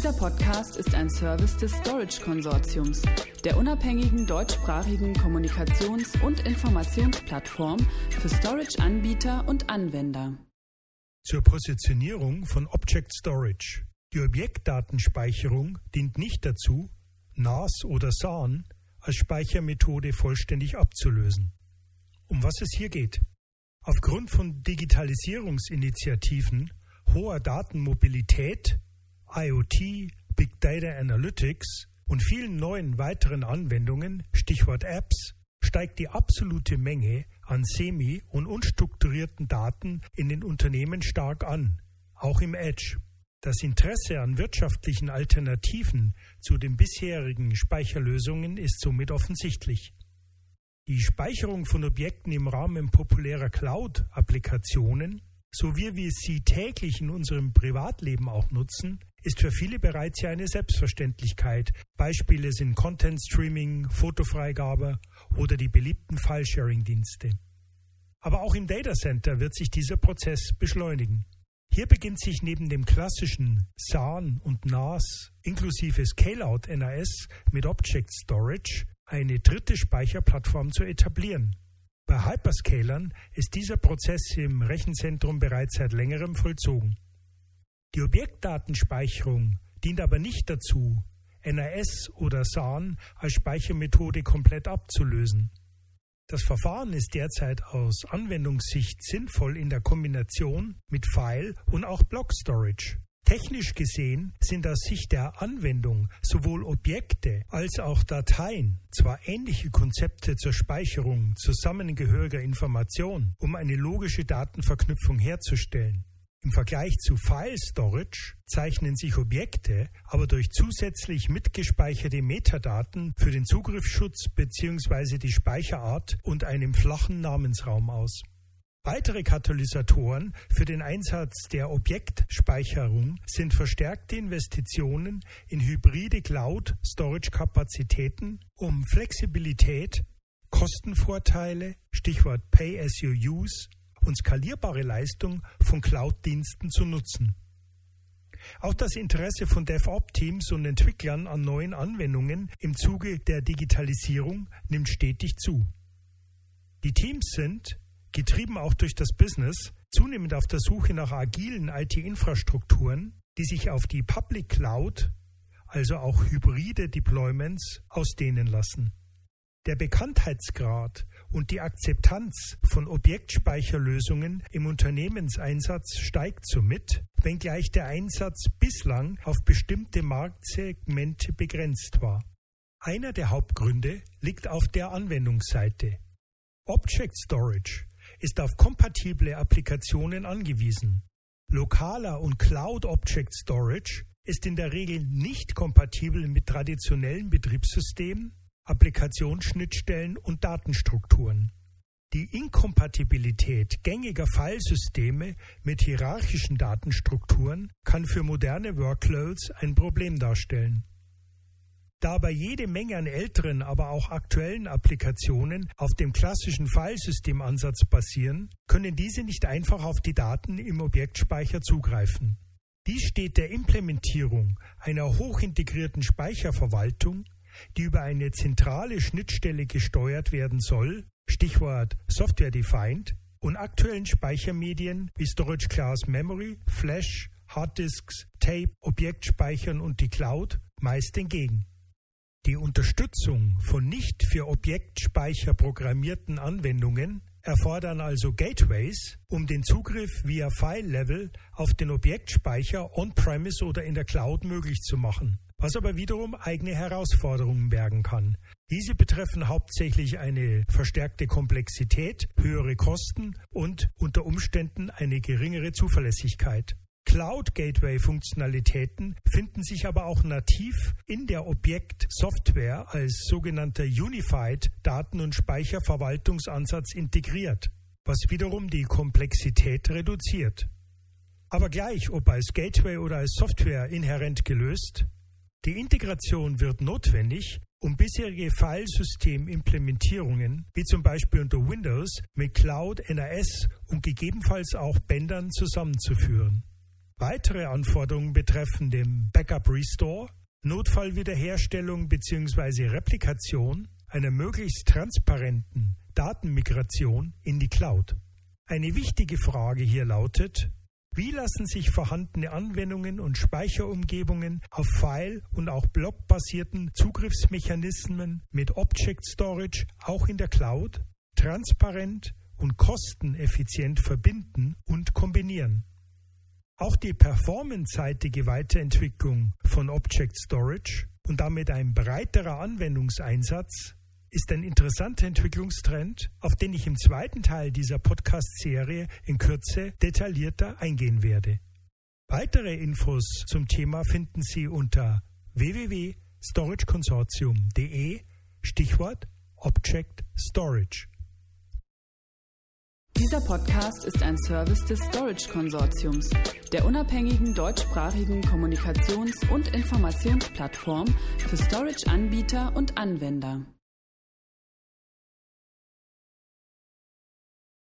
Dieser Podcast ist ein Service des Storage Konsortiums, der unabhängigen deutschsprachigen Kommunikations- und Informationsplattform für Storage-Anbieter und Anwender. Zur Positionierung von Object Storage. Die Objektdatenspeicherung dient nicht dazu, NAS oder SAN als Speichermethode vollständig abzulösen. Um was es hier geht. Aufgrund von Digitalisierungsinitiativen, hoher Datenmobilität, IoT, Big Data Analytics und vielen neuen weiteren Anwendungen, Stichwort Apps, steigt die absolute Menge an semi- und unstrukturierten Daten in den Unternehmen stark an, auch im Edge. Das Interesse an wirtschaftlichen Alternativen zu den bisherigen Speicherlösungen ist somit offensichtlich. Die Speicherung von Objekten im Rahmen populärer Cloud-Applikationen, so wie wir sie täglich in unserem Privatleben auch nutzen, ist für viele bereits ja eine Selbstverständlichkeit. Beispiele sind Content Streaming, Fotofreigabe oder die beliebten File-Sharing-Dienste. Aber auch im Data Center wird sich dieser Prozess beschleunigen. Hier beginnt sich neben dem klassischen SAN und NAS inklusive Scale-out NAS mit Object Storage eine dritte Speicherplattform zu etablieren. Bei Hyperscalern ist dieser Prozess im Rechenzentrum bereits seit längerem vollzogen. Die Objektdatenspeicherung dient aber nicht dazu, NAS oder SAN als Speichermethode komplett abzulösen. Das Verfahren ist derzeit aus Anwendungssicht sinnvoll in der Kombination mit File und auch Block Storage. Technisch gesehen sind aus Sicht der Anwendung sowohl Objekte als auch Dateien zwar ähnliche Konzepte zur Speicherung zusammengehöriger Informationen, um eine logische Datenverknüpfung herzustellen. Im Vergleich zu File Storage zeichnen sich Objekte aber durch zusätzlich mitgespeicherte Metadaten für den Zugriffsschutz bzw. die Speicherart und einem flachen Namensraum aus. Weitere Katalysatoren für den Einsatz der Objektspeicherung sind verstärkte Investitionen in hybride Cloud-Storage-Kapazitäten, um Flexibilität, Kostenvorteile, Stichwort Pay-as-you-use und skalierbare Leistung von Cloud-Diensten zu nutzen. Auch das Interesse von DevOps-Teams und Entwicklern an neuen Anwendungen im Zuge der Digitalisierung nimmt stetig zu. Die Teams sind, getrieben auch durch das Business, zunehmend auf der Suche nach agilen IT-Infrastrukturen, die sich auf die Public Cloud, also auch hybride Deployments, ausdehnen lassen. Der Bekanntheitsgrad und die Akzeptanz von Objektspeicherlösungen im Unternehmenseinsatz steigt somit, wenngleich der Einsatz bislang auf bestimmte Marktsegmente begrenzt war. Einer der Hauptgründe liegt auf der Anwendungsseite. Object Storage ist auf kompatible Applikationen angewiesen. Lokaler und Cloud Object Storage ist in der Regel nicht kompatibel mit traditionellen Betriebssystemen Applikationsschnittstellen und Datenstrukturen. Die Inkompatibilität gängiger Filesysteme mit hierarchischen Datenstrukturen kann für moderne Workloads ein Problem darstellen. Da aber jede Menge an älteren, aber auch aktuellen Applikationen auf dem klassischen Filesystemansatz basieren, können diese nicht einfach auf die Daten im Objektspeicher zugreifen. Dies steht der Implementierung einer hochintegrierten Speicherverwaltung die über eine zentrale Schnittstelle gesteuert werden soll, Stichwort Software Defined, und aktuellen Speichermedien wie Storage Class Memory, Flash, Harddisks, Tape, Objektspeichern und die Cloud meist entgegen. Die Unterstützung von nicht für Objektspeicher programmierten Anwendungen erfordern also Gateways, um den Zugriff via File-Level auf den Objektspeicher on-premise oder in der Cloud möglich zu machen was aber wiederum eigene Herausforderungen bergen kann. Diese betreffen hauptsächlich eine verstärkte Komplexität, höhere Kosten und unter Umständen eine geringere Zuverlässigkeit. Cloud Gateway Funktionalitäten finden sich aber auch nativ in der Objektsoftware als sogenannter Unified Daten- und Speicherverwaltungsansatz integriert, was wiederum die Komplexität reduziert. Aber gleich, ob als Gateway oder als Software inhärent gelöst, die Integration wird notwendig, um bisherige Filesystem-Implementierungen, wie zum Beispiel unter Windows, mit Cloud, NAS und gegebenenfalls auch Bändern zusammenzuführen. Weitere Anforderungen betreffen den Backup Restore, Notfallwiederherstellung bzw. Replikation einer möglichst transparenten Datenmigration in die Cloud. Eine wichtige Frage hier lautet, wie lassen sich vorhandene Anwendungen und Speicherumgebungen auf File- und auch blockbasierten Zugriffsmechanismen mit Object Storage auch in der Cloud transparent und kosteneffizient verbinden und kombinieren? Auch die performanceseitige Weiterentwicklung von Object Storage und damit ein breiterer Anwendungseinsatz ist ein interessanter Entwicklungstrend, auf den ich im zweiten Teil dieser Podcast-Serie in Kürze detaillierter eingehen werde. Weitere Infos zum Thema finden Sie unter www.storageconsortium.de Stichwort Object Storage. Dieser Podcast ist ein Service des Storage Konsortiums, der unabhängigen deutschsprachigen Kommunikations- und Informationsplattform für Storage-Anbieter und Anwender.